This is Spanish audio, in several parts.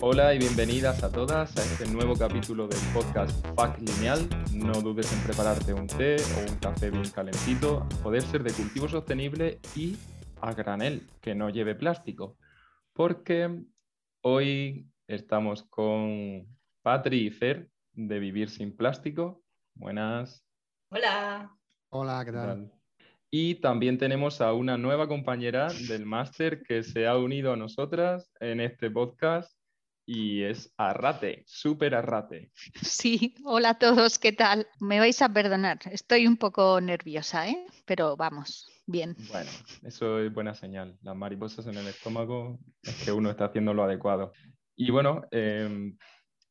Hola y bienvenidas a todas a este nuevo capítulo del podcast FAC Lineal. No dudes en prepararte un té o un café bien calentito, poder ser de cultivo sostenible y a granel, que no lleve plástico. Porque hoy estamos con Patri y Fer de Vivir sin Plástico. Buenas. Hola. Hola, ¿qué tal? Y también tenemos a una nueva compañera del máster que se ha unido a nosotras en este podcast y es Arrate, súper Arrate. Sí, hola a todos, ¿qué tal? Me vais a perdonar, estoy un poco nerviosa, ¿eh? pero vamos, bien. Bueno, eso es buena señal. Las mariposas en el estómago es que uno está haciendo lo adecuado. Y bueno, eh,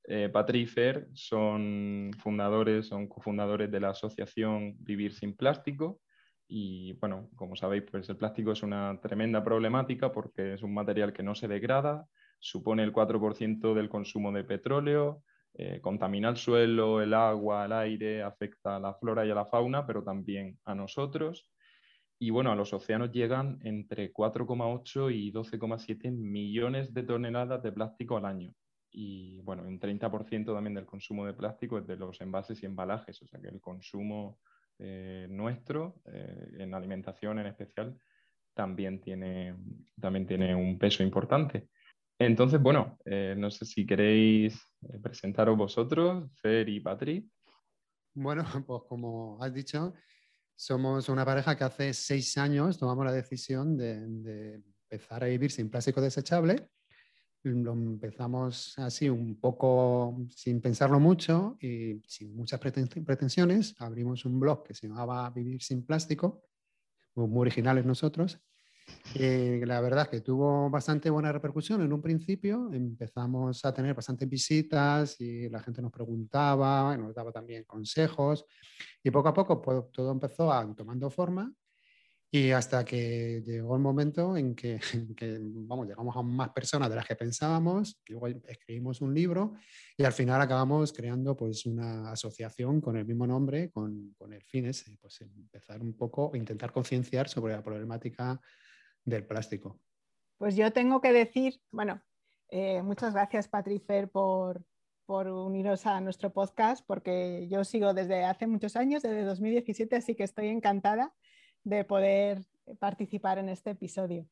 eh, Patri y Fer son fundadores, son cofundadores de la asociación Vivir sin Plástico. Y bueno, como sabéis, pues el plástico es una tremenda problemática porque es un material que no se degrada, supone el 4% del consumo de petróleo, eh, contamina el suelo, el agua, el aire, afecta a la flora y a la fauna, pero también a nosotros. Y bueno, a los océanos llegan entre 4,8 y 12,7 millones de toneladas de plástico al año. Y bueno, un 30% también del consumo de plástico es de los envases y embalajes, o sea que el consumo eh, nuestro, eh, en alimentación en especial, también tiene, también tiene un peso importante. Entonces, bueno, eh, no sé si queréis eh, presentaros vosotros, Fer y Patri. Bueno, pues como has dicho, somos una pareja que hace seis años tomamos la decisión de, empezar a vivir sin plástico desechable. Lo empezamos así un poco sin pensarlo mucho y sin muchas pretensiones. Abrimos un blog que se llamaba Vivir sin plástico, muy originales nosotros. Eh, la verdad es que tuvo bastante buena repercusión en un principio. Empezamos a tener bastantes visitas y la gente nos preguntaba, nos daba también consejos y poco a poco pues, todo empezó a tomando forma y hasta que llegó el momento en que, vamos, llegamos a más personas de las que pensábamos, luego escribimos un libro y al final acabamos creando pues una asociación con el mismo nombre, con, con el fin ese, pues empezar un poco, intentar concienciar sobre la problemática del plástico. Pues yo tengo que decir, bueno, eh, muchas gracias Patrifer por, por uniros a nuestro podcast, porque yo sigo desde hace muchos años, desde 2017, así que estoy encantada de poder participar en este episodio.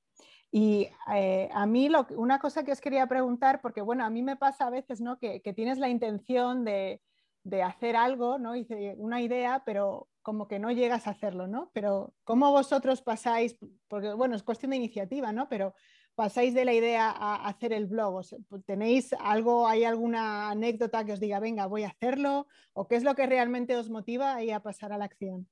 Y eh, a mí lo, una cosa que os quería preguntar, porque bueno, a mí me pasa a veces ¿no? que, tienes la intención de, de hacer algo, ¿no? una idea, pero como que no llegas a hacerlo, ¿no? Pero ¿cómo vosotros pasáis? Porque bueno, es cuestión de iniciativa, ¿no? Pero pasáis de la idea a hacer el blog. ¿Tenéis algo, hay alguna anécdota que os diga, venga, voy a hacerlo? ¿O qué es lo que realmente os motiva ahí a pasar a la acción?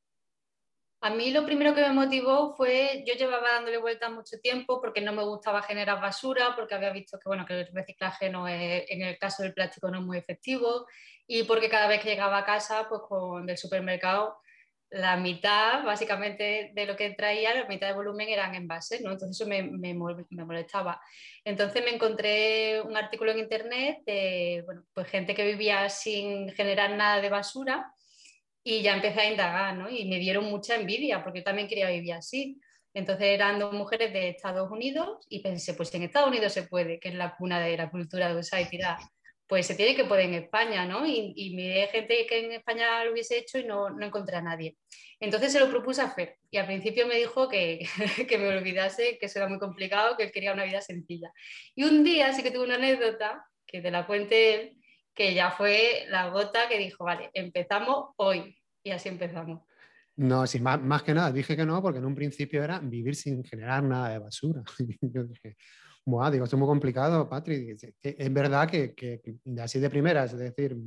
A mí lo primero que me motivó fue, yo llevaba dándole vuelta mucho tiempo porque no me gustaba generar basura, porque había visto que, bueno, que el reciclaje no es, en el caso del plástico no es muy efectivo y porque cada vez que llegaba a casa, pues con del supermercado, la mitad básicamente de lo que traía, la mitad de volumen eran envases, ¿no? Entonces eso me, me, me, molestaba. Entonces me encontré un artículo en internet de bueno, pues gente que vivía sin generar nada de basura y ya empecé a indagar, ¿no? Y me dieron mucha envidia porque yo también quería vivir así. Entonces eran dos mujeres de Estados Unidos y pensé, pues en Estados Unidos se puede, que es la cuna de la cultura de usar y tirar. Pues se tiene que poder en España, ¿no? Y, y miré gente que en España lo hubiese hecho y no, no encontré a nadie. Entonces se lo propuse a Fer y al principio me dijo que, que me olvidase, que eso era muy complicado, que él quería una vida sencilla. Y un día sí que tuve una anécdota, que te la cuente él, que ya fue la gota que dijo, vale, empezamos hoy. Y así empezamos. No, sí, más, más, que nada, dije que no, porque en un principio era vivir sin generar nada de basura. Yo dije, Digo, esto es muy complicado, Patrick. Es verdad que, que, así de primeras, es decir,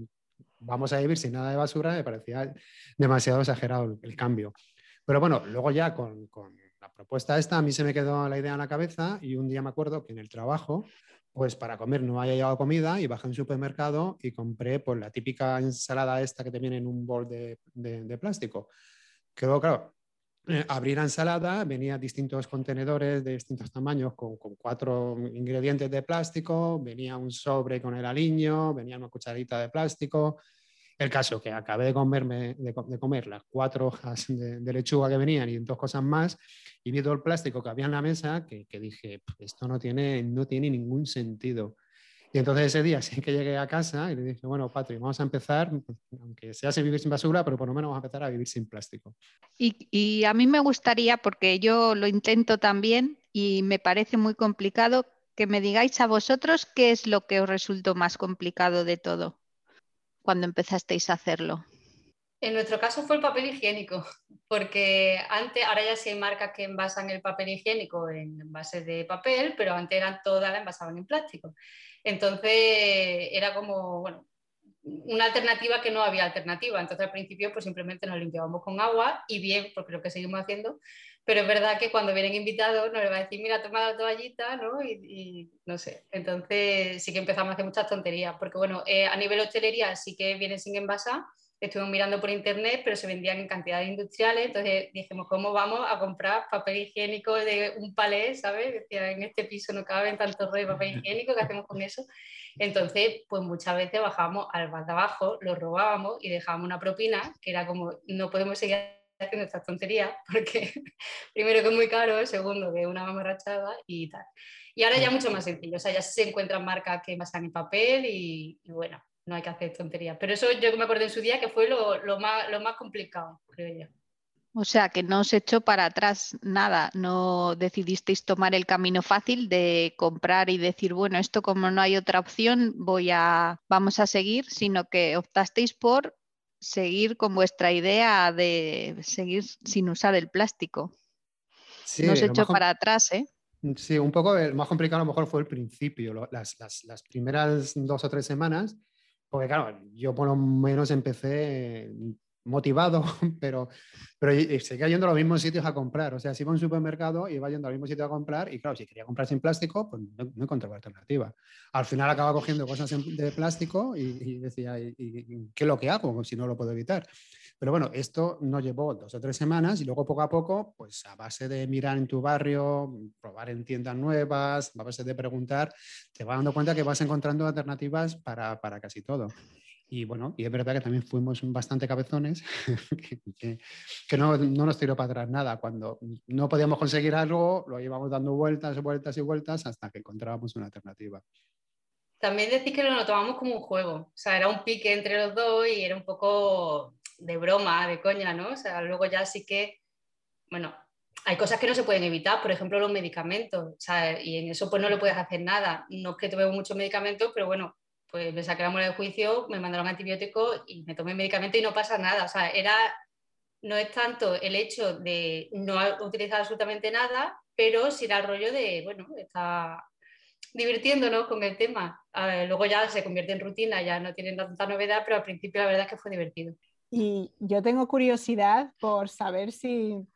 vamos a vivir sin nada de basura, me parecía demasiado exagerado el, cambio. Pero bueno, luego ya con, con, la propuesta esta, a mí se me quedó la idea en la cabeza y un día me acuerdo que en el trabajo pues para comer no haya llevado comida y bajé a supermercado y compré pues, la típica ensalada esta que te viene en un bol de, de, plástico. Quedó claro, eh, abrí la ensalada, venía distintos contenedores de distintos tamaños con, cuatro ingredientes de plástico, venía un sobre con el aliño, venía una cucharita de plástico. El caso que acabé de, comerme, de, comer las cuatro hojas de, de, lechuga que venían y dos cosas más y vi todo el plástico que había en la mesa que, que dije, esto no tiene, no tiene ningún sentido. Y entonces ese día sí que llegué a casa y le dije, bueno, Patrick, vamos a empezar, aunque sea sin vivir sin basura, pero por lo menos vamos a empezar a vivir sin plástico. Y, y a mí me gustaría, porque yo lo intento también y me parece muy complicado, que me digáis a vosotros qué es lo que os resultó más complicado de todo cuando empezasteis a hacerlo. En nuestro caso fue el papel higiénico, porque antes, ahora ya sí hay marcas que envasan el papel higiénico en envases de papel, pero antes eran todas las envasaban en plástico. Entonces era como, bueno, una alternativa que no había alternativa. Entonces al principio pues simplemente nos limpiábamos con agua y bien, porque lo que seguimos haciendo, pero es verdad que cuando vienen invitados nos le va a decir, mira, toma la toallita, ¿no? Y, no sé, entonces sí que empezamos a hacer muchas tonterías, porque bueno, eh, a nivel hostelería sí que vienen sin envasar, estuvimos mirando por internet, pero se vendían en cantidades industriales, entonces dijimos, ¿cómo vamos a comprar papel higiénico de un palé, ¿sabes? Decía, en este piso no caben tantos rollos de papel higiénico, ¿qué hacemos con eso? Entonces, pues muchas veces bajábamos al bar de abajo, lo robábamos y dejábamos una propina, que era como, no podemos seguir haciendo estas tonterías, porque primero que es muy caro, segundo que es una mamarrachada y tal. Y ahora ya mucho más sencillo, o sea, ya se encuentran marcas que basan en papel y, y bueno, no hay que hacer tonterías. Pero eso yo me acuerdo en su día que fue lo, lo, más, lo más complicado, creo yo. O sea, que no os echó para atrás nada, no decidisteis tomar el camino fácil de comprar y decir, bueno, esto como no hay otra opción, voy a, vamos a seguir, sino que optasteis por seguir con vuestra idea de seguir sin usar el plástico. no os echó para atrás, ¿eh? Sí, un poco el más complicado a lo mejor fue el principio, las, las, las primeras dos o tres semanas porque claro, yo por lo menos empecé motivado, pero, pero seguía yendo a los mismos sitios a comprar. O sea, si iba a un supermercado, iba yendo al mismo sitio a comprar y claro, si quería comprar sin plástico, pues no, encontraba alternativa. Al final acaba cogiendo cosas de plástico y, decía, ¿y, qué es lo que hago si no lo puedo evitar? Pero bueno, esto nos llevó dos o tres semanas y luego poco a poco, pues a base de mirar en tu barrio, probar en tiendas nuevas, a base de preguntar, te vas dando cuenta que vas encontrando alternativas para, para casi todo. Y bueno, y es verdad que también fuimos bastante cabezones, que, no, no, nos tiró para atrás nada. Cuando no podíamos conseguir algo, lo íbamos dando vueltas, vueltas y vueltas hasta que encontrábamos una alternativa. También decís que lo tomamos como un juego, o sea, era un pique entre los dos y era un poco de broma, de coña, ¿no? O sea, luego ya sí que, bueno, hay cosas que no se pueden evitar, por ejemplo, los medicamentos, sea, y en eso pues no le puedes hacer nada. No es que tomemos muchos medicamentos, pero bueno, pues me saqué la muela de juicio, me mandaron antibióticos y me tomé medicamento y no pasa nada. O sea, era, no es tanto el hecho de no utilizar absolutamente nada, pero sí era el rollo de, bueno, está divirtiéndonos con el tema. luego ya se convierte en rutina, ya no tiene tanta novedad, pero al principio la verdad es que fue divertido. Y yo tengo curiosidad por saber si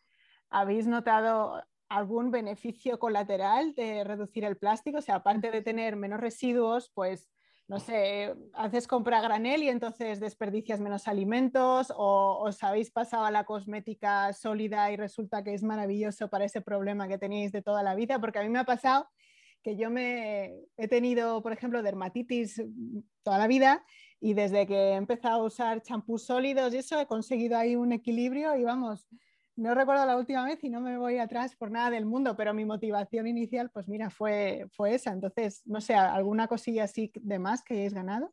habéis notado algún beneficio colateral de reducir el plástico, o sea, aparte de tener menos residuos, pues no sé, haces compra granel y entonces desperdicias menos alimentos o os habéis pasado a la cosmética sólida y resulta que es maravilloso para ese problema que tenéis de toda la vida, porque a mí me ha pasado que yo me he tenido, por ejemplo, dermatitis toda la vida y desde que he empezado a usar champús sólidos y eso he conseguido ahí un equilibrio y vamos, no recuerdo la última vez y no me voy atrás por nada del mundo, pero mi motivación inicial, pues mira, fue, fue esa. Entonces, no sé, ¿alguna cosilla así de más que hayáis ganado?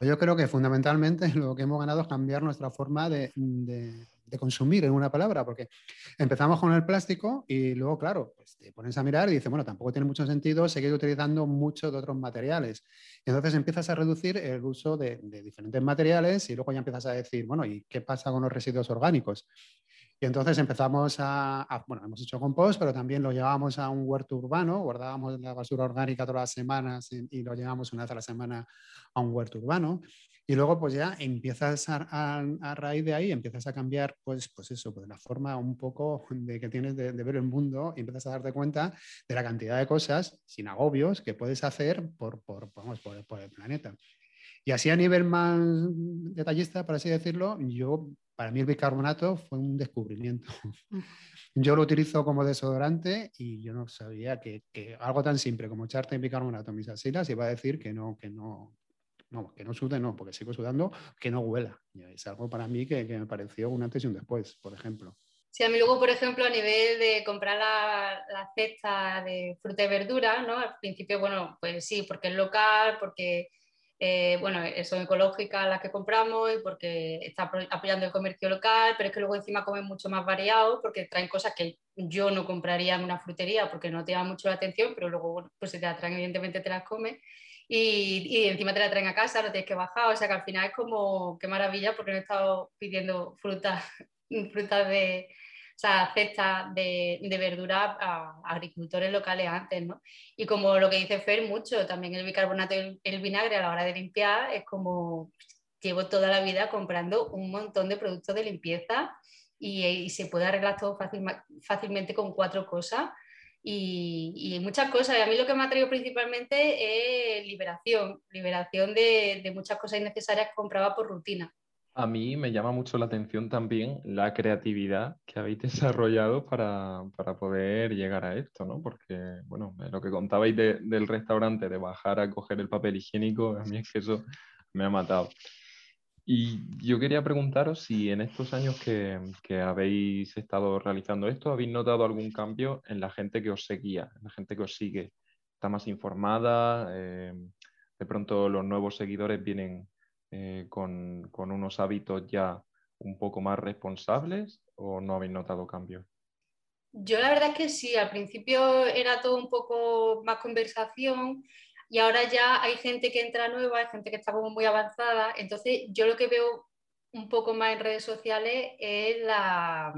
Yo creo que fundamentalmente lo que hemos ganado es cambiar nuestra forma de, de consumir en una palabra, porque empezamos con el plástico y luego, claro, pues te pones a mirar y dices, bueno, tampoco tiene mucho sentido seguir utilizando muchos de otros materiales. Y entonces empiezas a reducir el uso de, diferentes materiales y luego ya empiezas a decir, bueno, ¿y qué pasa con los residuos orgánicos? Y entonces empezamos a, bueno, hemos hecho compost, pero también lo llevábamos a un huerto urbano, guardábamos la basura orgánica todas las semanas y, y lo llevamos una vez a la semana a un huerto urbano. Y luego pues ya empiezas a, a, raíz de ahí, empiezas a cambiar pues, pues eso, pues la forma un poco de que tienes de, ver el mundo y empiezas a darte cuenta de la cantidad de cosas sin agobios que puedes hacer por, por, vamos, por, por el planeta. Y así a nivel más detallista, por así decirlo, yo, para mí el bicarbonato fue un descubrimiento. Yo lo utilizo como desodorante y yo no sabía que, que algo tan simple como echarte bicarbonato en mis asilas iba a decir que no, que no, no, que no sude, no, porque sigo sudando, que no huela. Es algo para mí que, me pareció un antes y un después, por ejemplo. Sí, a mí luego, por ejemplo, a nivel de comprar la, la, cesta de fruta y verdura, ¿no? Al principio, bueno, pues sí, porque es local, porque, eh, bueno, son ecológicas las que compramos y porque está apoyando el comercio local, pero es que luego encima comen mucho más variado porque traen cosas que yo no compraría en una frutería porque no te llama mucho la atención, pero luego, bueno, pues si te las traen, evidentemente te las comes. Y, y, encima te la traen a casa, no tienes que bajar, o sea que al final es como, qué maravilla, porque no he estado pidiendo frutas frutas de, o sea, cestas de, de, verdura a agricultores locales antes, ¿no? Y como lo que dice Fer, mucho, también el bicarbonato y el, vinagre a la hora de limpiar es como llevo toda la vida comprando un montón de productos de limpieza y, y se puede arreglar todo fácil, fácilmente con cuatro cosas. Y, y, muchas cosas. Y a mí lo que me ha traído principalmente es liberación, liberación de, de muchas cosas innecesarias que compraba por rutina. A mí me llama mucho la atención también la creatividad que habéis desarrollado para, poder llegar a esto, ¿no? Porque, bueno, lo que contabais del restaurante, de bajar a coger el papel higiénico, a mí es que eso me ha matado. Y yo quería preguntaros si en estos años que, habéis estado realizando esto, habéis notado algún cambio en la gente que os seguía, en la gente que os sigue. ¿Está más informada? Eh, de pronto los nuevos seguidores vienen eh, con, unos hábitos ya un poco más responsables o no habéis notado cambios? Yo la verdad es que sí, al principio era todo un poco más conversación y ahora ya hay gente que entra nueva, hay gente que está como muy avanzada, entonces yo lo que veo un poco más en redes sociales es la,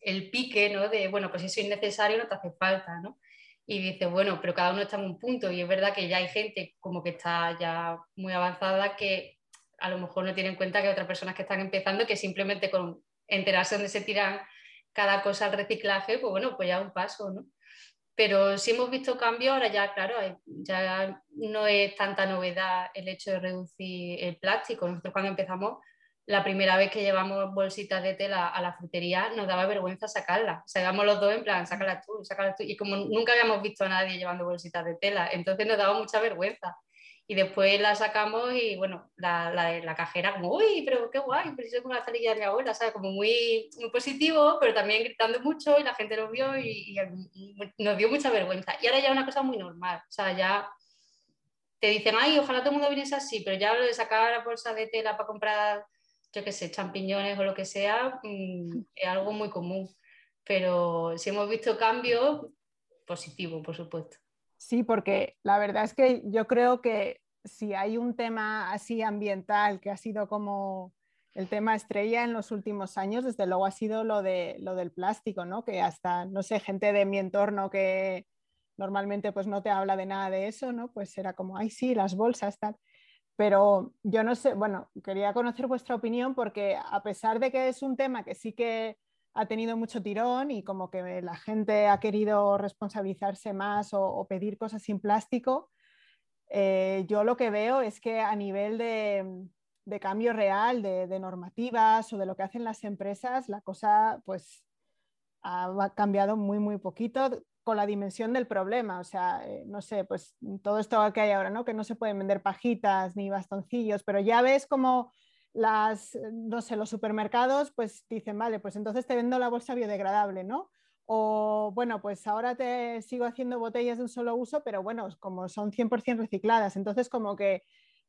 el pique, ¿no? De, bueno, pues eso es innecesario no te hace falta, ¿no? Y dice, bueno, pero cada uno está en un punto y es verdad que ya hay gente como que está ya muy avanzada que a lo mejor no tienen en cuenta que hay otras personas que están empezando que simplemente con enterarse dónde se tiran cada cosa al reciclaje, pues bueno, pues ya un paso, ¿no? Pero si hemos visto cambios, ahora ya, claro, ya no es tanta novedad el hecho de reducir el plástico. Nosotros cuando empezamos, la primera vez que llevamos bolsitas de tela a la frutería, nos daba vergüenza sacarlas. O sea, los dos en plan, sácalas tú, sácalas tú. Y como nunca habíamos visto a nadie llevando bolsitas de tela, entonces nos daba mucha vergüenza y después la sacamos y bueno, la, la, cajera como, uy, pero qué guay, eso con la salilla de abuela, ¿sabes? Como muy, muy positivo, pero también gritando mucho y la gente lo vio y, nos dio mucha vergüenza. Y ahora ya es una cosa muy normal, o sea, ya te dicen, ay, ojalá todo el mundo viniese así, pero ya lo de sacar la bolsa de tela para comprar, yo qué sé, champiñones o lo que sea, mmm, es algo muy común. Pero si hemos visto cambios, positivo, por supuesto. Sí, porque la verdad es que yo creo que si hay un tema así ambiental que ha sido como el tema estrella en los últimos años, desde luego ha sido lo, de, lo del plástico, ¿no? Que hasta, no sé, gente de mi entorno que normalmente pues no te habla de nada de eso, ¿no? Pues era como, ay, sí, las bolsas, tal. Pero yo no sé, bueno, quería conocer vuestra opinión porque a pesar de que es un tema que sí que ha tenido mucho tirón y como que la gente ha querido responsabilizarse más o, pedir cosas sin plástico, eh, yo lo que veo es que a nivel de, cambio real, de, normativas o de lo que hacen las empresas, la cosa pues ha cambiado muy, muy poquito con la dimensión del problema. O sea, eh, no sé, pues todo esto que hay ahora, ¿no? Que no se pueden vender pajitas ni bastoncillos, pero ya ves como las, no sé, los supermercados pues dicen, vale, pues entonces te vendo la bolsa biodegradable, ¿no? O bueno, pues ahora te sigo haciendo botellas de un solo uso, pero bueno, como son 100% recicladas, entonces como que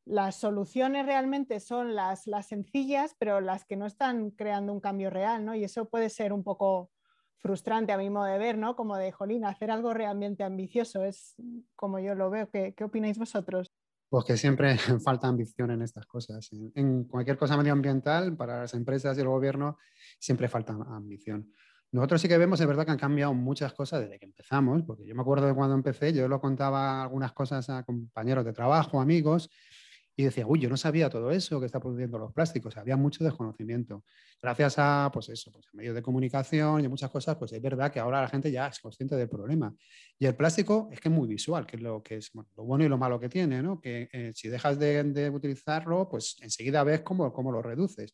las soluciones realmente son las, las sencillas, pero las que no están creando un cambio real, ¿no? Y eso puede ser un poco frustrante a mi modo de ver, ¿no? Como de, jolín, hacer algo realmente ambicioso, es como yo lo veo. ¿Qué, qué opináis vosotros? Pues que siempre falta ambición en estas cosas. En cualquier cosa medioambiental, para las empresas y el gobierno, siempre falta ambición. Nosotros sí que vemos, es verdad que han cambiado muchas cosas desde que empezamos, porque yo me acuerdo de cuando empecé, yo lo contaba algunas cosas a compañeros de trabajo, amigos, y decía, uy, yo no sabía todo eso que está produciendo los plásticos, había mucho desconocimiento. Gracias a, pues eso, pues medios de comunicación y muchas cosas, pues es verdad que ahora la gente ya es consciente del problema. Y el plástico es que es muy visual, que es lo que es lo bueno y lo malo que tiene, ¿no? Que eh, si dejas de, utilizarlo, pues enseguida ves cómo, cómo lo reduces.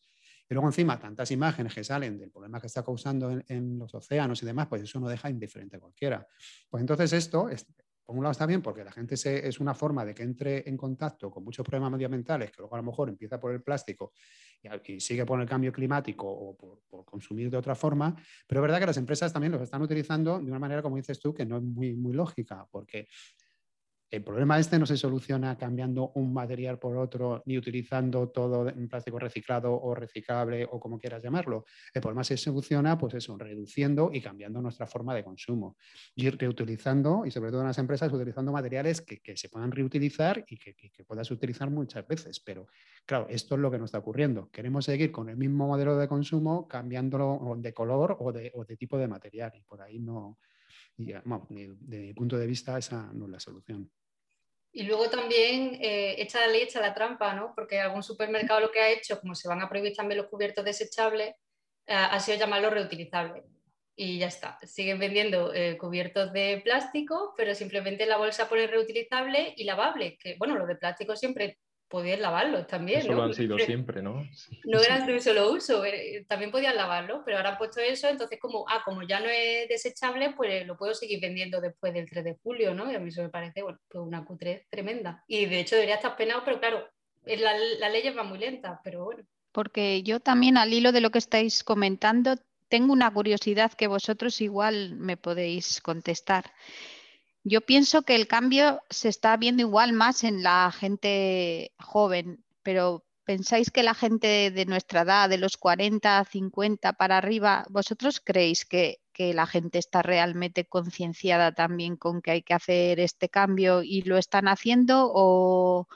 Y luego encima tantas imágenes que salen del problema que está causando en, en, los océanos y demás, pues eso no deja indiferente a cualquiera. Pues entonces esto, es, por un lado está bien porque la gente es una forma de que entre en contacto con muchos problemas medioambientales, que luego a lo mejor empieza por el plástico y, sigue por el cambio climático o por, consumir de otra forma, pero es verdad que las empresas también los están utilizando de una manera, como dices tú, que no es muy lógica, porque el problema este no se soluciona cambiando un material por otro ni utilizando todo en plástico reciclado o reciclable o como quieras llamarlo. El problema se soluciona, pues eso, reduciendo y cambiando nuestra forma de consumo. Y reutilizando, y sobre todo en las empresas, utilizando materiales que, se puedan reutilizar y que, puedas utilizar muchas veces. Pero claro, esto es lo que nos está ocurriendo. Queremos seguir con el mismo modelo de consumo, cambiándolo de color o de, o de tipo de material. Y por ahí no, y, bueno, desde mi punto de vista, esa no es la solución. Y luego también eh, echa la ley, echa la trampa, ¿no? Porque algún supermercado lo que ha hecho, como se van a prohibir también los cubiertos desechables, eh, ha sido llamarlos reutilizables. Y ya está. Siguen vendiendo eh, cubiertos de plástico, pero simplemente la bolsa pone reutilizable y lavable. Que bueno, los de plástico siempre podías lavarlos también. Eso lo han sido siempre, ¿no? No eran de un solo uso, eh, también podían lavarlo, pero ahora han puesto eso, entonces como, ah, como ya no es desechable, pues lo puedo seguir vendiendo después del 3 de julio, ¿no? Y a mí eso me parece, bueno, pues una cutre tremenda. Y de hecho debería estar penado, pero claro, la, la ley va muy lenta, pero bueno. Porque yo también al hilo de lo que estáis comentando, tengo una curiosidad que vosotros igual me podéis contestar. Yo pienso que el cambio se está viendo igual más en la gente joven, pero ¿pensáis que la gente de nuestra edad, de los 40, 50 para arriba, vosotros creéis que, la gente está realmente concienciada también con que hay que hacer este cambio y lo están haciendo o,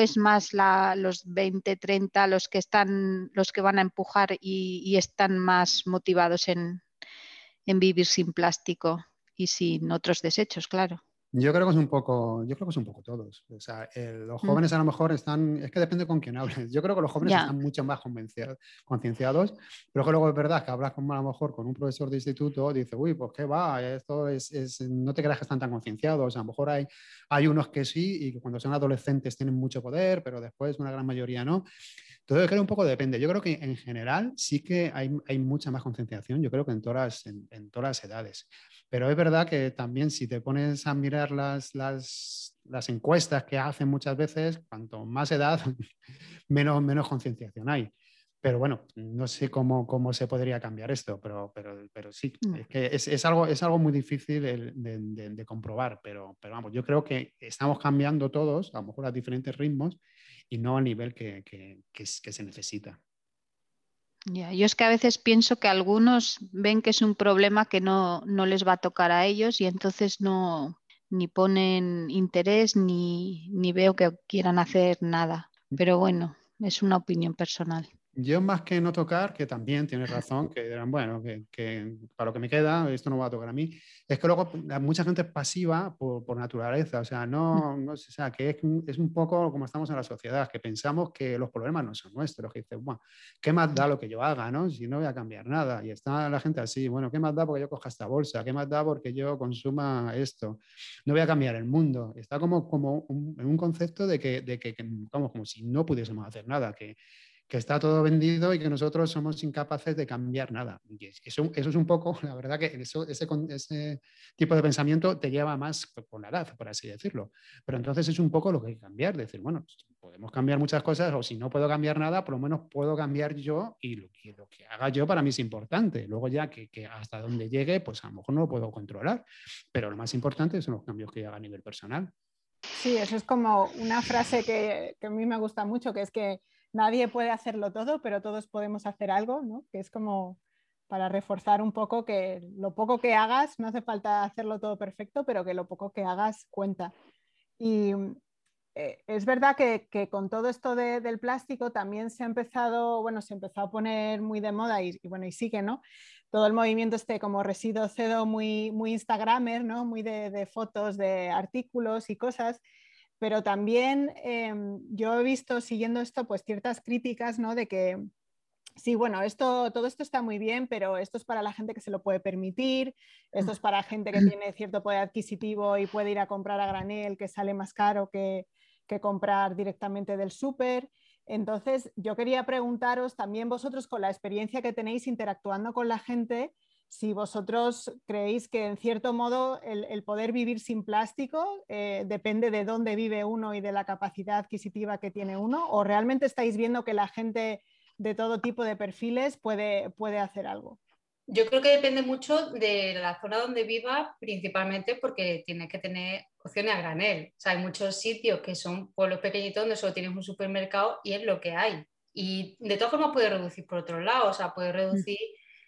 es más los 20, 30 los que están los que van a empujar y, están más motivados en vivir sin plástico? Y sin otros desechos, claro. Yo creo que es un poco, yo creo que es un poco todos. O sea, los mm. jóvenes a lo mejor están, es que depende con quién hables. Yo creo que los jóvenes están mucho más concienciados, pero que luego es verdad que hablas con, a lo mejor con un profesor de instituto, dice, uy, pues qué va, esto es, es no te creas que están tan concienciados. A lo mejor hay, hay unos que sí y que cuando son adolescentes tienen mucho poder, pero después una gran mayoría no. Entonces, creo un poco depende. Yo creo que en general sí que hay, hay mucha más concienciación, yo creo que en todas, en, en todas las edades. Pero es verdad que también si te pones a mirar las, las, las encuestas que hacen muchas veces, cuanto más edad, menos, menos concienciación hay. Pero bueno, no sé cómo, cómo se podría cambiar esto, pero, pero, pero sí, mm. es, que es, es, algo, es algo muy difícil de, de, de, comprobar, pero, pero vamos, yo creo que estamos cambiando todos, a lo mejor a diferentes ritmos y no a nivel que, que, que se necesita. Ya, yo es que a veces pienso que algunos ven que es un problema que no, no les va a tocar a ellos y entonces no ni ponen interés ni, ni veo que quieran hacer nada. Pero bueno, es una opinión personal. Yo más que no tocar, que también tienes razón, que dirán, bueno, que, para lo que me queda, esto no va a tocar a mí, es que luego mucha gente es pasiva por, por naturaleza, o sea, no, no o sea, que es, es, un poco como estamos en la sociedad, que pensamos que los problemas no son nuestros, que dices, bueno, ¿qué más da lo que yo haga, no? Si no voy a cambiar nada, y está la gente así, bueno, ¿qué más da porque yo coja esta bolsa? ¿Qué más da porque yo consuma esto? No voy a cambiar el mundo, está como, como un, un concepto de que, de que, que como, como si no pudiésemos hacer nada, que que está todo vendido y que nosotros somos incapaces de cambiar nada. Eso, es un poco, la verdad que ese, tipo de pensamiento te lleva más con la edad, por así decirlo. Pero entonces es un poco lo que hay que cambiar, decir, bueno, podemos cambiar muchas cosas o si no puedo cambiar nada, por lo menos puedo cambiar yo y lo, que, haga yo para mí es importante. Luego ya que, hasta donde llegue, pues a lo mejor no lo puedo controlar, pero lo más importante son los cambios que haga a nivel personal. Sí, eso es como una frase que a mí me gusta mucho, que es que nadie puede hacerlo todo, pero todos podemos hacer algo, ¿no? Que es como para reforzar un poco que lo poco que hagas, no hace falta hacerlo todo perfecto, pero que lo poco que hagas cuenta. Y eh, es verdad que, con todo esto del plástico también se ha empezado, bueno, se empezó a poner muy de moda y, bueno, y sigue, ¿no? Todo el movimiento este como residuo cedo muy, muy instagramer, ¿no? Muy de, de fotos, de artículos y cosas pero también em, yo he visto siguiendo esto pues ciertas críticas ¿no? de que sí, bueno, esto, todo esto está muy bien, pero esto es para la gente que se lo puede permitir, esto es para gente que tiene cierto poder adquisitivo y puede ir a comprar a granel, que sale más caro que, que comprar directamente del súper. Entonces, yo quería preguntaros también vosotros con la experiencia que tenéis interactuando con la gente, si vosotros creéis que en cierto modo el, poder vivir sin plástico eh, depende de dónde vive uno y de la capacidad adquisitiva que tiene uno, o realmente estáis viendo que la gente de todo tipo de perfiles puede, puede hacer algo. Yo creo que depende mucho de la zona donde viva, principalmente porque tienes que tener opciones a granel. O sea, hay muchos sitios que son pueblos pequeñitos donde solo tienes un supermercado y es lo que hay. Y de todas formas puedes reducir por otro lado, o sea, puedes mm. reducir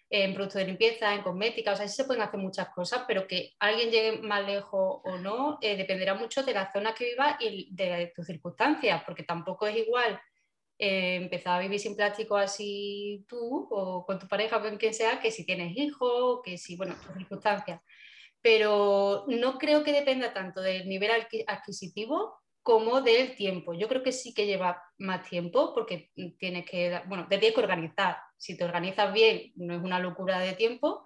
en productos de limpieza, en cosmética, o sea, sí se pueden hacer muchas cosas, pero que alguien llegue más lejos o no eh, dependerá mucho de la zona que viva y de tus circunstancias, porque tampoco es igual eh, empezar a vivir sin plástico así tú o con tu pareja o con quien sea, que si tienes hijos, que si, bueno, tus circunstancias. Pero no creo que dependa tanto del nivel adquisitivo como del tiempo. Yo creo que sí que lleva más tiempo porque tienes que, bueno, te tienes que organizar. Si te organizas bien, no es una locura de tiempo,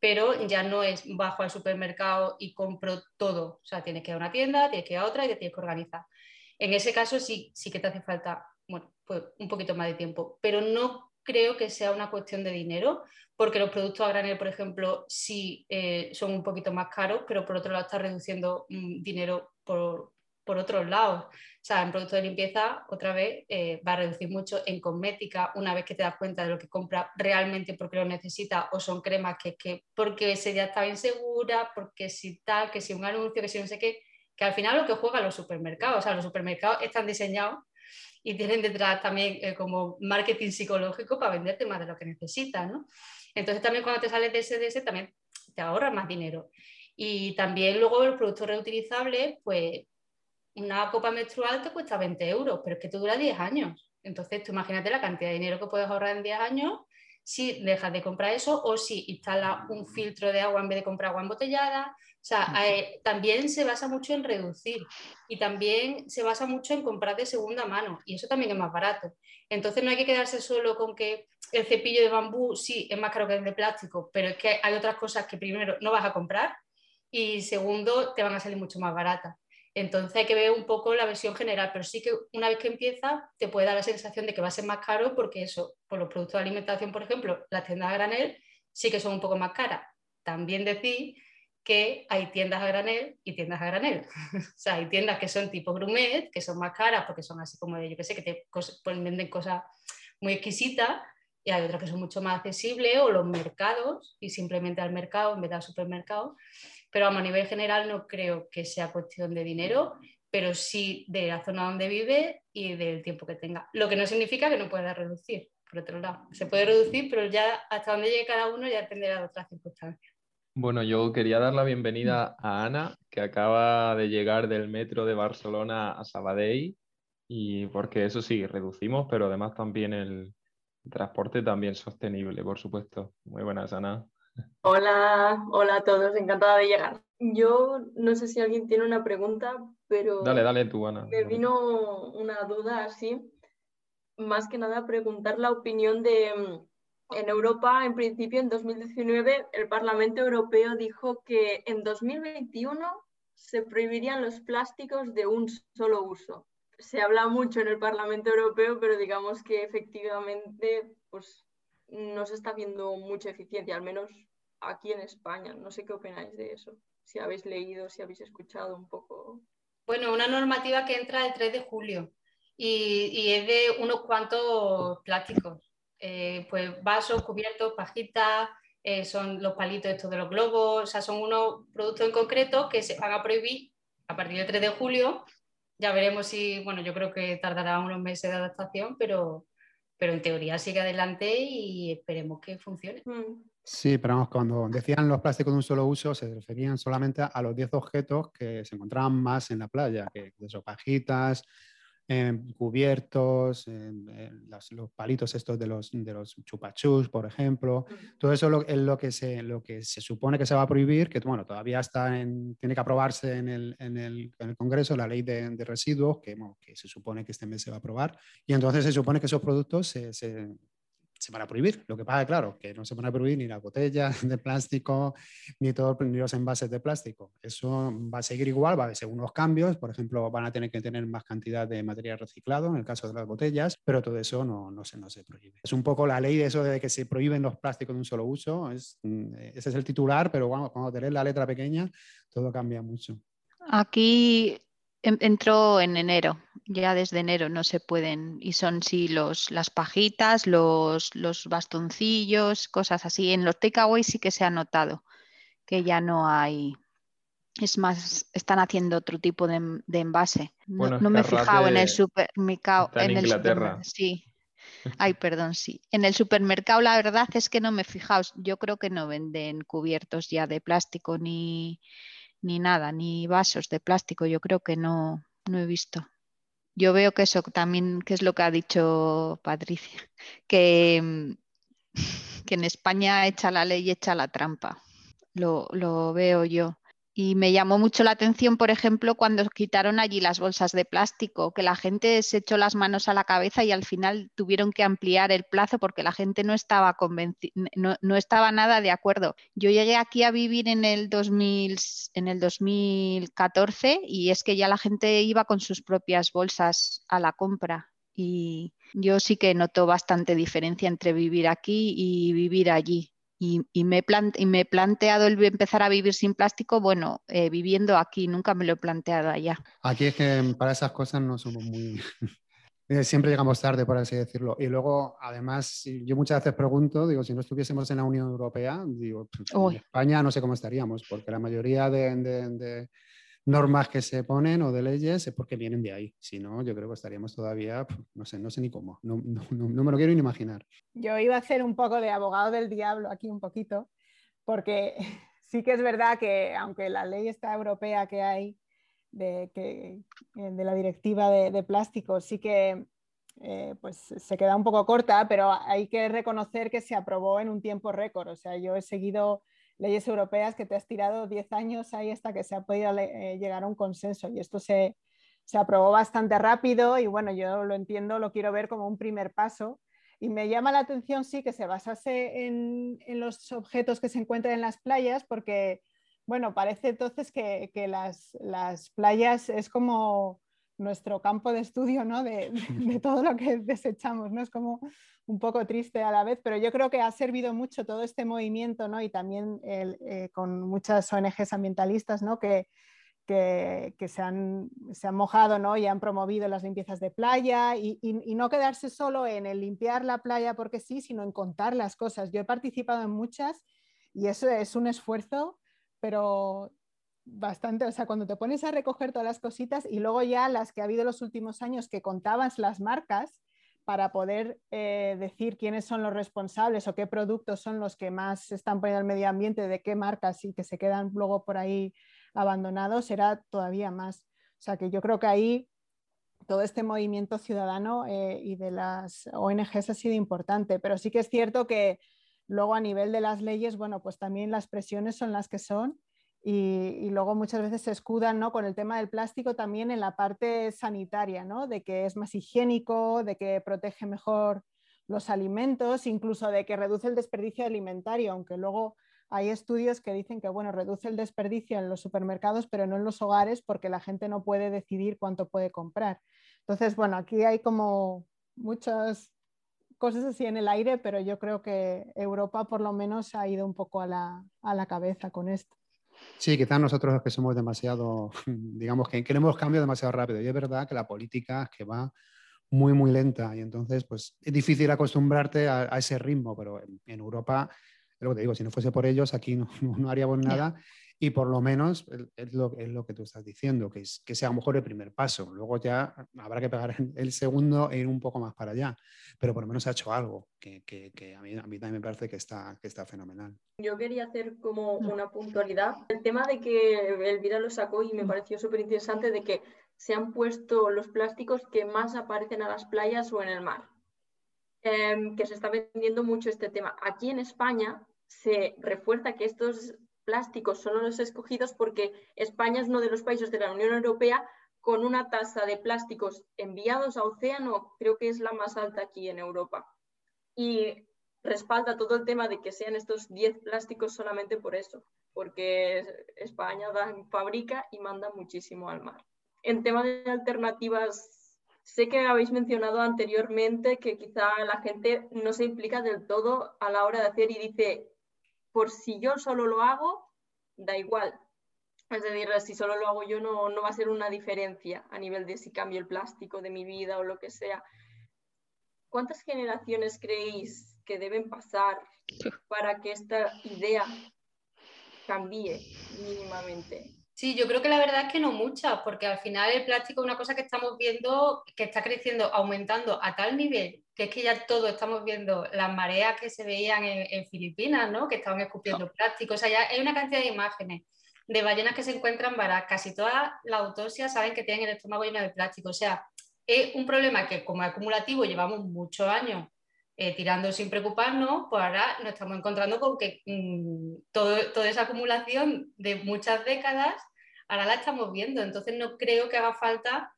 pero ya no es bajo al supermercado y compro todo. O sea, tienes que ir a una tienda, tienes que ir a otra y te tienes que organizar. En ese caso sí, sí que te hace falta bueno, pues un poquito más de tiempo, pero no creo que sea una cuestión de dinero, porque los productos a granel, por ejemplo, sí eh, son un poquito más caros, pero por otro lado está reduciendo mm, dinero por, por otros lados. O sea, en productos de limpieza, otra vez, eh, va a reducir mucho. En cosmética, una vez que te das cuenta de lo que compras realmente porque lo necesitas, o son cremas que, que porque ese ya estaba insegura, porque si tal, que si un anuncio, que si no sé qué, que al final lo que juegan los supermercados, o sea, los supermercados están diseñados y tienen detrás también eh, como marketing psicológico para venderte más de lo que necesitas, ¿no? Entonces también cuando te sales de SDS también te ahorras más dinero. Y también luego el producto reutilizable, pues una copa menstrual te cuesta 20 euros, pero es que te dura 10 años. Entonces tú imagínate la cantidad de dinero que puedes ahorrar en 10 años si dejas de comprar eso o si instalas un filtro de agua en vez de comprar agua embotellada. O sea, eh, también se basa mucho en reducir y también se basa mucho en comprar de segunda mano y eso también es más barato. Entonces no hay que quedarse solo con que el cepillo de bambú sí es más caro que el de plástico, pero es que hay otras cosas que primero no vas a comprar y segundo te van a salir mucho más baratas. Entonces hay que ver un poco la versión general, pero sí que una vez que empieza te puede dar la sensación de que va a ser más caro porque eso, por los productos de alimentación, por ejemplo, las tiendas a granel sí que son un poco más caras. También decir que hay tiendas a granel y tiendas a granel. o sea, hay tiendas que son tipo grumet, que son más caras porque son así como de, yo qué sé, que te venden cosas muy exquisitas y hay otras que son mucho más accesibles o los mercados y simplemente al mercado en vez de al supermercado. Pero a nivel general no creo que sea cuestión de dinero, pero sí de la zona donde vive y del tiempo que tenga. Lo que no significa que no pueda reducir, por otro lado. Se puede reducir, pero ya hasta donde llegue cada uno ya dependerá de otras circunstancias. Bueno, yo quería dar la bienvenida a Ana, que acaba de llegar del metro de Barcelona a Sabadell, y porque eso sí, reducimos, pero además también el transporte también sostenible, por supuesto. Muy buenas, Ana. Hola, hola a todos, encantada de llegar. Yo no sé si alguien tiene una pregunta, pero... Dale, dale tú, Ana. Me vino una duda así, más que nada preguntar la opinión de... Mm, en Europa, en principio, en 2019, el Parlamento Europeo dijo que en 2021 se prohibirían los plásticos de un solo uso. Se habla mucho en el Parlamento Europeo, pero digamos que efectivamente pues, no se está viendo mucha eficiencia, al menos aquí en España. No sé qué opináis de eso, si habéis leído, si habéis escuchado un poco. Bueno, una normativa que entra el 3 de julio y, es de unos cuantos plásticos. Eh, pues vasos, cubiertos, pajitas, eh, son los palitos estos de los globos, o sea, son unos productos en concreto que se van a prohibir a partir del 3 de julio. Ya veremos si, bueno, yo creo que tardará unos meses de adaptación, pero, pero en teoría sigue adelante y esperemos que funcione. Mm. Sí, pero vamos, cuando decían los plásticos de un solo uso, se referían solamente a los 10 objetos que se encontraban más en la playa, que son pajitas, cubiertos, los palitos estos de los, de los chupachus, por ejemplo. Todo eso es lo que, se, lo que se supone que se va a prohibir, que bueno, todavía está en, tiene que aprobarse en el, en el, en el Congreso la ley de, de residuos, que, que, se supone que este mes se va a aprobar. Y entonces se supone que esos productos se, se se van a prohibir. Lo que pasa, claro, que no se van a prohibir ni las botellas de plástico, ni, todos los envases de plástico. Eso va a seguir igual, va a haber unos cambios. Por ejemplo, van a tener que tener más cantidad de material reciclado en el caso de las botellas, pero todo eso no, no, se, no se prohíbe. Es un poco la ley de eso de que se prohíben los plásticos de un solo uso. Es, mm, ese es el titular, pero cuando, cuando te la letra pequeña, todo cambia mucho. Aquí entró en enero, ya desde enero no se pueden, y son sí los, las pajitas, los, los bastoncillos, cosas así. En los takeaways sí que se ha notado que ya no hay, es más, están haciendo otro tipo de, envase. No, me he fijado en el supermercado. En, el Inglaterra. sí. Ay, perdón, sí. En el supermercado la verdad es que no me he fijado. Yo creo que no venden cubiertos ya de plástico ni, ni nada, ni vasos de plástico, yo creo que no, no he visto. Yo veo que eso también, que es lo que ha dicho Patricia, que, mm, que en España echa la ley echa la trampa. Lo, lo veo yo. Y me llamó mucho la atención, por ejemplo, cuando quitaron allí las bolsas de plástico, que la gente se echó las manos a la cabeza y al final tuvieron que ampliar el plazo porque la gente no estaba no, no, estaba nada de acuerdo. Yo llegué aquí a vivir en el, 2000, en el 2014 y es que ya la gente iba con sus propias bolsas a la compra. Y yo sí que noto bastante diferencia entre vivir aquí y vivir allí. Y, me he planteado el empezar a vivir sin plástico, bueno, eh, viviendo aquí, nunca me lo he planteado allá. Aquí es que para esas cosas no somos muy... Eh, siempre llegamos tarde, por así decirlo. Y luego, además, yo muchas veces pregunto, digo, si no estuviésemos en la Unión Europea, digo, en España no sé cómo estaríamos, porque la mayoría de normas que se ponen o de leyes es porque vienen de ahí. Si no, yo creo que estaríamos todavía, no sé, no sé ni cómo, no, me lo quiero ni imaginar. Yo iba a hacer un poco de abogado del diablo aquí un poquito, porque sí que es verdad que aunque la ley está europea que hay de, que, eh, de la directiva de, plástico, sí que eh, pues se queda un poco corta, pero hay que reconocer que se aprobó en un tiempo récord. O sea, yo he seguido leyes europeas que te has tirado 10 años ahí hasta que se ha podido eh, llegar a un consenso y esto se, se, aprobó bastante rápido y bueno, yo lo entiendo, lo quiero ver como un primer paso. Y me llama la atención sí que se basase en, en los objetos que se encuentran en las playas porque bueno, parece entonces que, que las, las playas es como nuestro campo de estudio ¿no? de, de, todo lo que desechamos. ¿no? Es como un poco triste a la vez, pero yo creo que ha servido mucho todo este movimiento ¿no? y también eh, con muchas ONGs ambientalistas ¿no? que, que, que se, han, se, han, mojado ¿no? y han promovido las limpiezas de playa y, y, y, no quedarse solo en el limpiar la playa porque sí, sino en contar las cosas. Yo he participado en muchas y eso es un esfuerzo, pero bastante, o sea, cuando te pones a recoger todas las cositas y luego ya las que ha habido los últimos años que contabas las marcas para poder eh, decir quiénes son los responsables o qué productos son los que más están poniendo al medio ambiente, de qué marcas y que se quedan luego por ahí abandonados, será todavía más. O sea, que yo creo que ahí todo este movimiento ciudadano eh, y de las ONGs ha sido importante, pero sí que es cierto que luego a nivel de las leyes, bueno, pues también las presiones son las que son y, luego muchas veces se escudan ¿no? con el tema del plástico también en la parte sanitaria, ¿no? de que es más higiénico, de que protege mejor los alimentos, incluso de que reduce el desperdicio alimentario, aunque luego hay estudios que dicen que bueno, reduce el desperdicio en los supermercados, pero no en los hogares porque la gente no puede decidir cuánto puede comprar. Entonces, bueno, aquí hay como muchas cosas así en el aire, pero yo creo que Europa por lo menos ha ido un poco a la, a la cabeza con esto. Sí, quizás nosotros que somos demasiado, digamos que queremos cambios demasiado rápido. Y es verdad que la política es que va muy, muy lenta y entonces pues es difícil acostumbrarte a, ese ritmo, pero en, Europa, es lo que te digo, si no fuese por ellos, aquí no, no haríamos nada y por lo menos es lo, es lo que tú estás diciendo, que, es, que sea a lo mejor el primer paso. Luego ya habrá que pegar el segundo e ir un poco más para allá. Pero por lo menos ha hecho algo que, que, a, mí, a, mí, también me parece que está, que está fenomenal. Yo quería hacer como una puntualidad. El tema de que Elvira lo sacó y me pareció súper interesante de que se han puesto los plásticos que más aparecen a las playas o en el mar. Em, que se está vendiendo mucho este tema. Aquí en España se refuerza que estos plásticos son los escogidos porque España es uno de los países de la Unión Europea con una tasa de plásticos enviados a océano, creo que es la más alta aquí en Europa. Y respalda todo el tema de que sean estos 10 plásticos solamente por eso, porque España fabrica y manda muchísimo al mar. En tema de alternativas, sé que habéis mencionado anteriormente que quizá la gente no se implica del todo a la hora de hacer y dice, por si yo solo lo hago, da igual. Es decir, si solo lo hago yo no, no va a ser una diferencia a nivel de si cambio el plástico de mi vida o lo que sea. ¿Cuántas generaciones creéis que deben pasar para que esta idea cambie mínimamente? Sí, yo creo que la verdad es que no muchas, porque al final el plástico es una cosa que estamos viendo que está creciendo, aumentando a tal nivel que es que ya todos estamos viendo las mareas que se veían en, Filipinas, ¿no? que estaban escupiendo plástico. O sea, ya hay una cantidad de imágenes de ballenas que se encuentran varadas. Casi todas las autopsias saben que tienen el estómago lleno de plástico. O sea, es un problema que como acumulativo llevamos muchos años eh, tirando sin preocuparnos, pues ahora nos estamos encontrando con que mm, toda esa acumulación de muchas décadas, ahora la estamos viendo. Entonces no creo que haga falta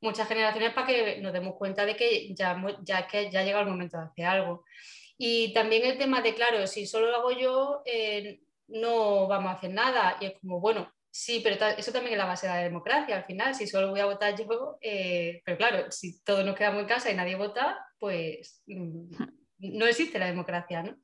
muchas generaciones para que nos demos cuenta de que ya, ya, que ya llega el momento de hacer algo. Y también el tema de, claro, si solo lo hago yo, eh, no vamos a hacer nada. Y es como, bueno, sí, pero eso también es la base de la democracia. Al final, si solo voy a votar yo, eh, pero claro, si todos nos quedamos en casa y nadie vota, pues mm, no existe la democracia, ¿no?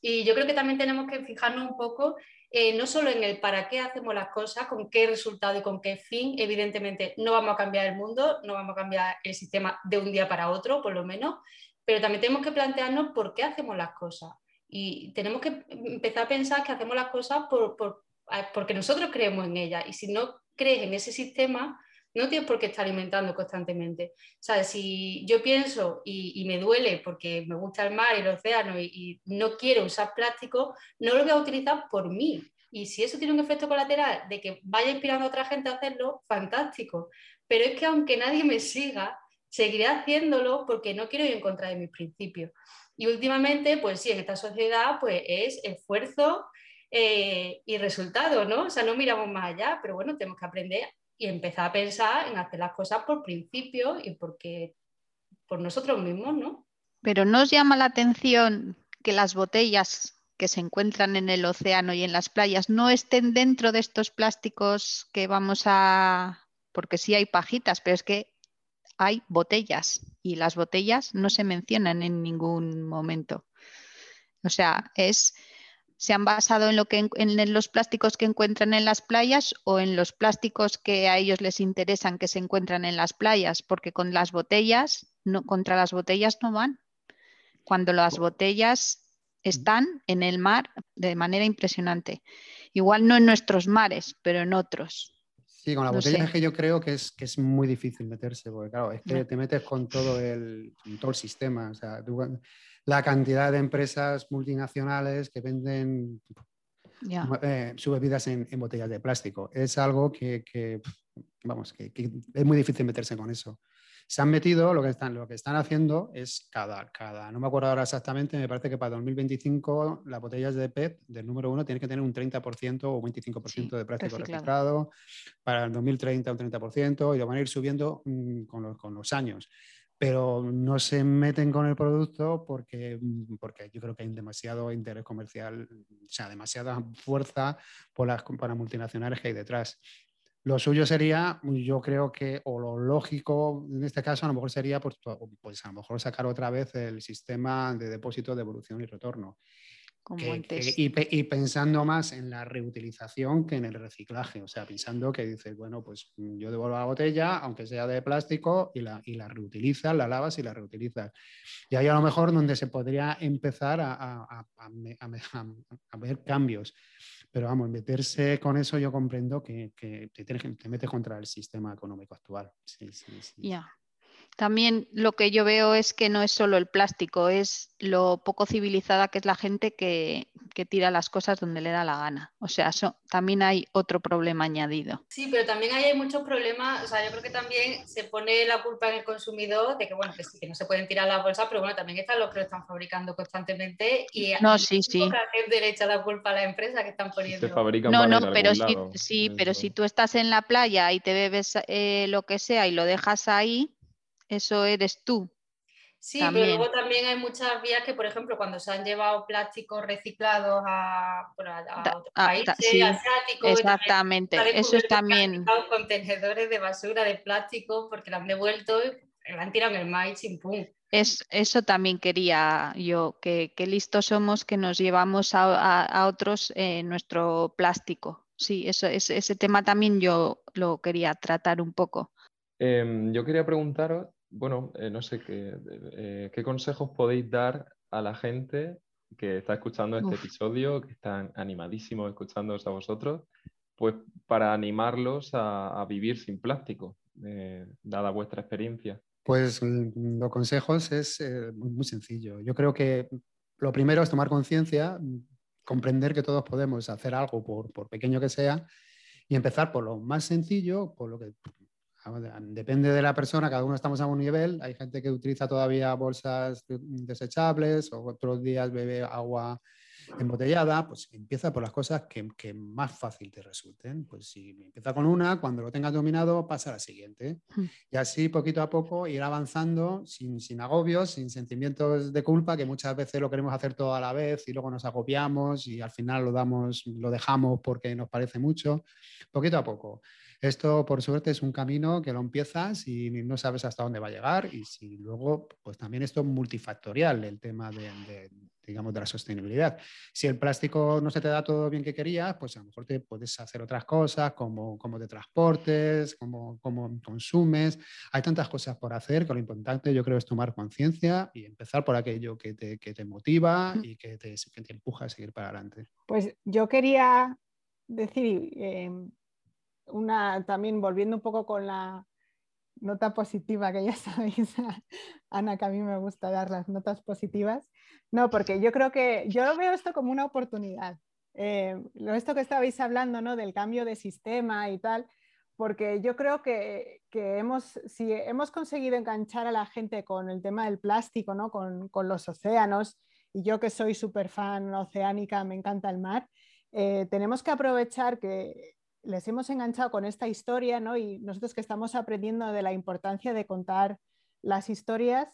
Y yo creo que también tenemos que fijarnos un poco eh, no solo en el para qué hacemos las cosas, con qué resultado y con qué fin. Evidentemente, no vamos a cambiar el mundo, no vamos a cambiar el sistema de un día para otro, por lo menos, pero también tenemos que plantearnos por qué hacemos las cosas. Y tenemos que empezar a pensar que hacemos las cosas porque nosotros creemos en ellas. Y si no crees en ese sistema, no tienes por qué estar alimentando constantemente. O si yo pienso y, me duele porque me gusta el mar y el océano y, no quiero usar plástico, no lo voy a utilizar por mí. Y si eso tiene un efecto colateral de que vaya inspirando a otra gente a hacerlo, fantástico. Pero es que aunque nadie me siga, seguiré haciéndolo porque no quiero ir en contra de mis principios. Y últimamente, pues sí, en esta sociedad pues es esfuerzo eh, y resultado, ¿no? O sea, no miramos más allá, pero bueno, tenemos que aprender y empezar a pensar en hacer las cosas por principio y porque por nosotros mismos, ¿no? Pero ¿no os llama la atención que las botellas que se encuentran en el océano y en las playas no estén dentro de estos plásticos que vamos a... porque sí hay pajitas, pero es que hay botellas y las botellas no se mencionan en ningún momento. O sea, es se han basado en, lo que, en los plásticos que encuentran en las playas o en los plásticos que a ellos les interesan que se encuentran en las playas, porque con las botellas, no, contra las botellas no van. Cuando las botellas están en el mar de manera impresionante. Igual no en nuestros mares, pero en otros. Sí, con la botella es que yo creo que es, que es muy difícil meterse, porque claro, es que te metes con todo el, todo el sistema. O sea, la cantidad de empresas multinacionales que venden eh, sus bebidas en, botellas de plástico. Es algo que, vamos, que, es muy difícil meterse con eso. Se han metido, lo que están, lo que están haciendo es cada, cada, no me acuerdo ahora exactamente, me parece que para 2025 las botellas de PET del número uno tienen que tener un 30% o 25% de plástico reciclado, para el 2030 un 30% y lo van a ir subiendo mm, con, los, con los años pero no se meten con el producto porque, mm, porque yo creo que hay demasiado interés comercial, o sea, demasiada fuerza por las, para multinacionales que hay detrás. Lo suyo sería, yo creo que, o lo lógico en este caso, a lo mejor sería, pues, pues a lo mejor sacar otra vez el sistema de depósito, de evolución y retorno y, pensando más en la reutilización que en el reciclaje, o sea, pensando que dices, bueno, pues mm, yo devuelvo la botella, aunque sea de plástico, y la, y la reutilizas, la lavas y la reutilizas. Y ahí a lo mejor donde se podría empezar a, a, a ver cambios. Pero vamos, meterse con eso yo comprendo que, que te, te, metes contra el sistema económico actual. Sí, sí, sí. También lo que yo veo es que no es solo el plástico, es lo poco civilizada que es la gente que, tira las cosas donde le da la gana. O sea, eso, también hay otro problema añadido. Sí, pero también hay muchos problemas, o sea, yo creo que también se pone la culpa en el consumidor de que, bueno, que sí, que no se pueden tirar las bolsas, pero bueno, también están los que lo están fabricando constantemente y no, sí, sí. la gente le echa la culpa a la empresa que están poniendo. no, no, pero sí, sí pero si tú estás en la playa y te bebes eh, lo que sea y lo dejas ahí, eso eres tú. Sí, pero luego también hay muchas vías que, por ejemplo, cuando se han llevado plásticos reciclados a, otros países asiáticos. Exactamente, eso es también. Contenedores de basura de plástico porque lo han devuelto y lo han tirado en el maíz y pum. Es, eso también quería yo, que, listos somos que nos llevamos a, otros eh, nuestro plástico. Sí, eso, ese, ese tema también yo lo quería tratar un poco. Em, yo quería preguntaros, bueno, eh, no sé qué, eh, qué consejos podéis dar a la gente que está escuchando este episodio, que están animadísimos escuchándoos a vosotros, pues para animarlos a, vivir sin plástico, eh, dada vuestra experiencia. Pues mm, los consejos es muy sencillo. Yo creo que lo primero es tomar conciencia, comprender que todos podemos hacer algo, por, por pequeño que sea, y empezar por lo más sencillo, por lo que Depende de la persona, cada uno estamos a un nivel. Hay gente que utiliza todavía bolsas desechables o otros días bebe agua embotellada, pues empieza por las cosas que, más fácil te resulten. Pues si empieza con una, cuando lo tengas dominado, pasa a la siguiente. Hmm. Y así, poquito a poco, ir avanzando sin, sin agobios, sin sentimientos de culpa, que muchas veces lo queremos hacer todo a la vez y luego nos agobiamos y al final lo, damos, lo dejamos porque nos parece mucho. Poquito a poco. Esto, por suerte, es un camino que lo empiezas y no sabes hasta dónde va a llegar. Y si luego, pues también esto multifactorial, el tema de, digamos, de la sostenibilidad. Si el plástico no se te da todo bien que querías, pues a lo mejor te puedes hacer otras cosas, como, como de transportes, como, como consumes. Hay tantas cosas por hacer que lo importante yo creo es tomar conciencia y empezar por aquello que te, que te motiva y que te, que te, empuja a seguir para adelante. Pues yo quería decir, eh, una, también volviendo un poco con la nota positiva, que ya sabéis, Ana, que a mí me gusta dar las notas positivas. No, porque yo creo que yo veo esto como una oportunidad. Eh, esto que estabais hablando, ¿no? Del cambio de sistema y tal, porque yo creo que, que hemos, si hemos conseguido enganchar a la gente con el tema del plástico, ¿no? Con, con los océanos, y yo que soy súper fan oceánica, me encanta el mar, eh, tenemos que aprovechar que les hemos enganchado con esta historia, ¿no? Y nosotros que estamos aprendiendo de la importancia de contar las historias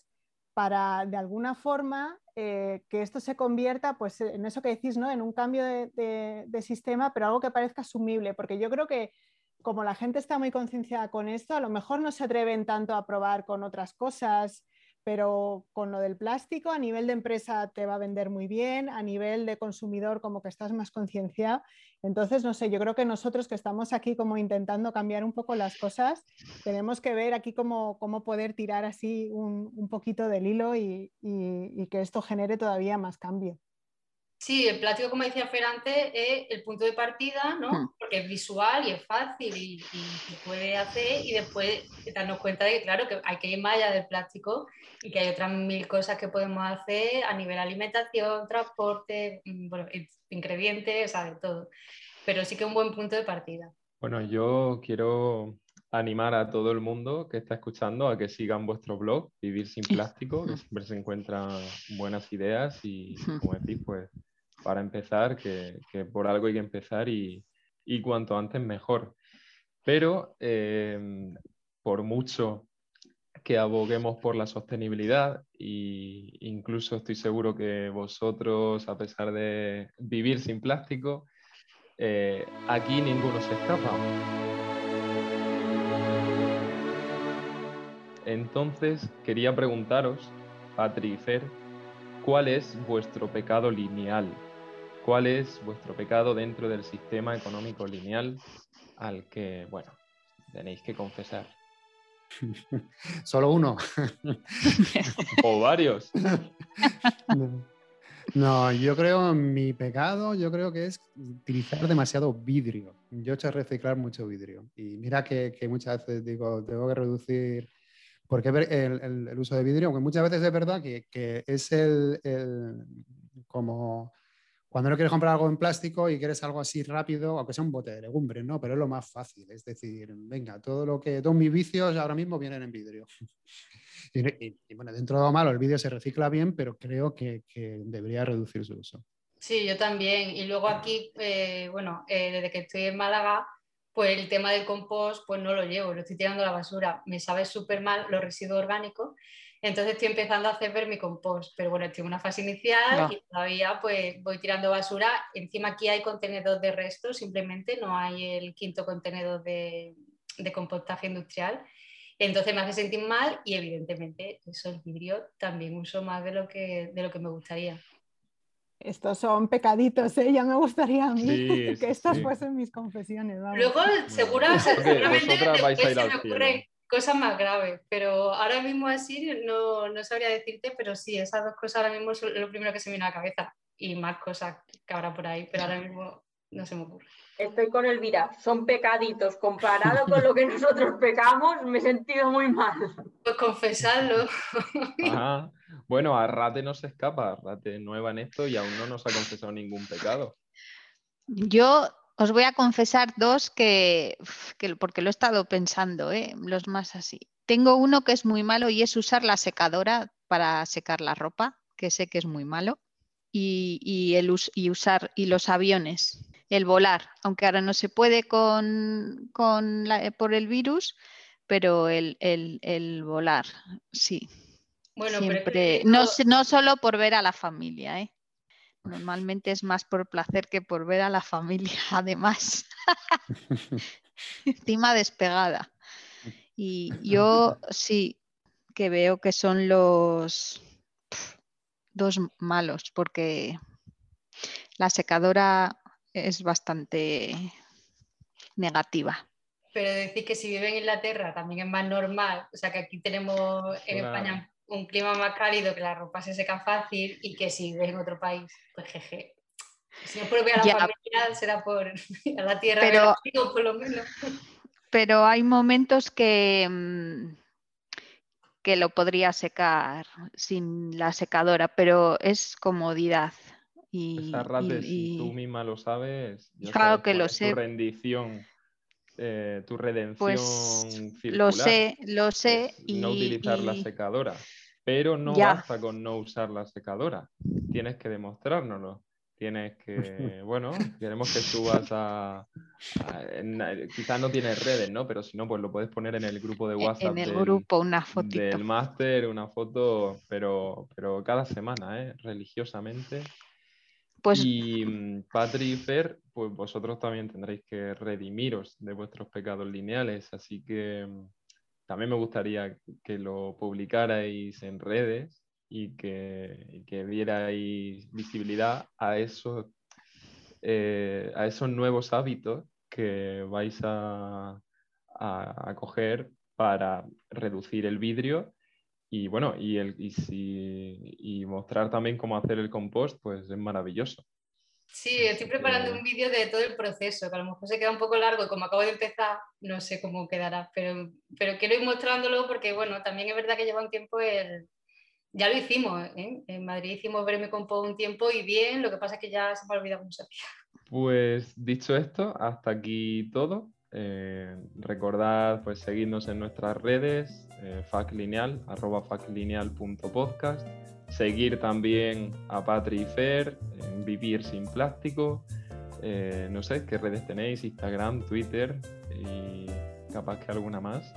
para, de alguna forma, eh, que esto se convierta, pues, en eso que decís, ¿no? En un cambio de, de sistema, pero algo que parezca asumible, porque yo creo que como la gente está muy concienciada con esto, a lo mejor no se atreven tanto a probar con otras cosas, pero con lo del plástico a nivel de empresa te va a vender muy bien, a nivel de consumidor como que estás más concienciado. Entonces, no sé, yo creo que nosotros que estamos aquí como intentando cambiar un poco las cosas, tenemos que ver aquí cómo, cómo poder tirar así un, un poquito del hilo y, y que esto genere todavía más cambio. Sí, el plástico, como decía Fer antes, es el punto de partida, ¿no? Hmm. Porque es visual y es fácil y, se puede hacer y después darnos cuenta de que, claro, que hay que ir más allá del plástico y que hay otras mil cosas que podemos hacer a nivel alimentación, transporte, mm, bueno, ingredientes, o sea, de todo. Pero sí que es un buen punto de partida. Bueno, yo quiero animar a todo el mundo que está escuchando a que sigan vuestro blog, Vivir sin Plástico, que siempre se encuentran buenas ideas y, como decís, pues para empezar, que, por algo hay que empezar y, cuanto antes mejor. Pero eh, por mucho que aboguemos por la sostenibilidad e incluso estoy seguro que vosotros, a pesar de vivir sin plástico, eh, aquí ninguno se escapa. Entonces, quería preguntaros, Patri y Fer, ¿cuál es vuestro pecado lineal? ¿Cuál es vuestro pecado dentro del sistema económico lineal al que, bueno, tenéis que confesar? Solo uno. o varios. No. yo creo, mi pecado, yo creo que es utilizar demasiado vidrio. Yo he hecho reciclar mucho vidrio. Y mira que, que muchas veces digo, tengo que reducir porque el, el, uso de vidrio, aunque muchas veces es verdad que, que es el, como cuando no quieres comprar algo en plástico y quieres algo así rápido, aunque sea un bote de legumbres, ¿no? Pero es lo más fácil, es decir, venga, todo lo que, todos mis vicios ahora mismo vienen en vidrio. y, bueno, dentro de lo malo, el vidrio se recicla bien, pero creo que, que debería reducir su uso. Sí, yo también. Y luego aquí, eh, bueno, eh, desde que estoy en Málaga, pues el tema del compost, pues no lo llevo, lo estoy tirando a la basura. Me sabe súper mal los residuos orgánicos. Entonces estoy empezando a hacer vermicompost, pero bueno, estoy en una fase inicial y todavía pues voy tirando basura. Encima aquí hay contenedor de restos, simplemente no hay el quinto contenedor de, de compostaje industrial. Entonces me hace sentir mal y evidentemente eso, el vidrio también uso más de lo que, de lo que me gustaría. Estos son pecaditos, ¿eh? ya me gustaría a mí que estas fuesen mis confesiones. Luego, seguro, seguramente después se me ocurren cosas más graves, pero ahora mismo así no, no, sabría decirte, pero sí, esas dos cosas ahora mismo son lo primero que se me viene a la cabeza y más cosas que habrá por ahí, pero ahora mismo no se me ocurre. Estoy con Elvira, son pecaditos. Comparado con lo que nosotros pecamos, me he sentido muy mal. Pues confesarlo. Bueno, a Rate no se escapa, Rate nueva en esto y aún no nos ha confesado ningún pecado. Yo os voy a confesar dos que, porque lo he estado pensando, ¿eh? los más así. Tengo uno que es muy malo y es usar la secadora para secar la ropa, que sé que es muy malo, y, el, y usar y los aviones el volar, aunque ahora no se puede con, por el virus, pero el, volar, sí. Bueno, Siempre, no, no, solo por ver a la familia, ¿eh? Normalmente es más por placer que por ver a la familia, además. Encima despegada. Y yo sí que veo que son los dos malos, porque la secadora es bastante negativa. Pero decir que si vive en Inglaterra también es más normal, o sea que aquí tenemos en España un clima más cálido, que la ropa se seca fácil y que si vives en otro país, pues jeje. Si no por ver a la familia, será por a la tierra, pero, por lo menos. Pero hay momentos que, mm, que lo podría secar sin la secadora, pero es comodidad. Y, si tú misma lo sabes, claro que lo sé. Tu rendición, eh, tu redención pues, Lo sé, lo sé. y, no utilizar la secadora. Pero no basta con no usar la secadora. Tienes que demostrárnoslo. Tienes que, bueno, queremos que subas a. quizás no tienes redes, ¿no? Pero si no, pues lo puedes poner en el grupo de WhatsApp. En el grupo, una fotito. Del máster, una foto, pero, pero cada semana, ¿eh? Religiosamente pues y mm, Patri y Fer, pues vosotros también tendréis que redimiros de vuestros pecados lineales, así que mm, también me gustaría que lo publicarais en redes y que, dierais visibilidad a esos, eh, a esos nuevos hábitos que vais a, a, a coger para reducir el vidrio y bueno, y, el, y, si, y mostrar también cómo hacer el compost, pues es maravilloso. Sí, estoy preparando un vídeo de todo el proceso, que a lo mejor se queda un poco largo y como acabo de empezar, no sé cómo quedará, pero, pero quiero ir mostrándolo porque, bueno, también es verdad que lleva un tiempo el... Ya lo hicimos, ¿eh? en Madrid hicimos verme compost un tiempo y bien, lo que pasa es que ya se me ha olvidado hacía. Pues dicho esto, hasta aquí todo. Eh, recordad pues seguirnos en nuestras redes, eh, faclineal, arroba faclineal.podcast. Seguir también a Patri y Fer en Vivir sin Plástico. Eh, no sé qué redes tenéis, Instagram, Twitter y capaz que alguna más.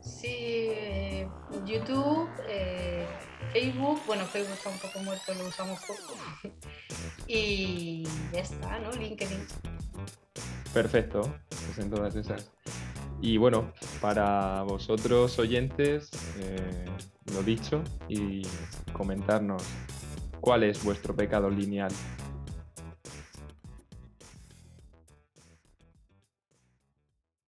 Sí, YouTube, Facebook, bueno, Facebook está un poco muerto, lo usamos poco. y ya está, ¿no? LinkedIn. Perfecto, pues en todas esas. Y bueno, para vosotros oyentes, eh, lo dicho, y comentarnos cuál es vuestro pecado lineal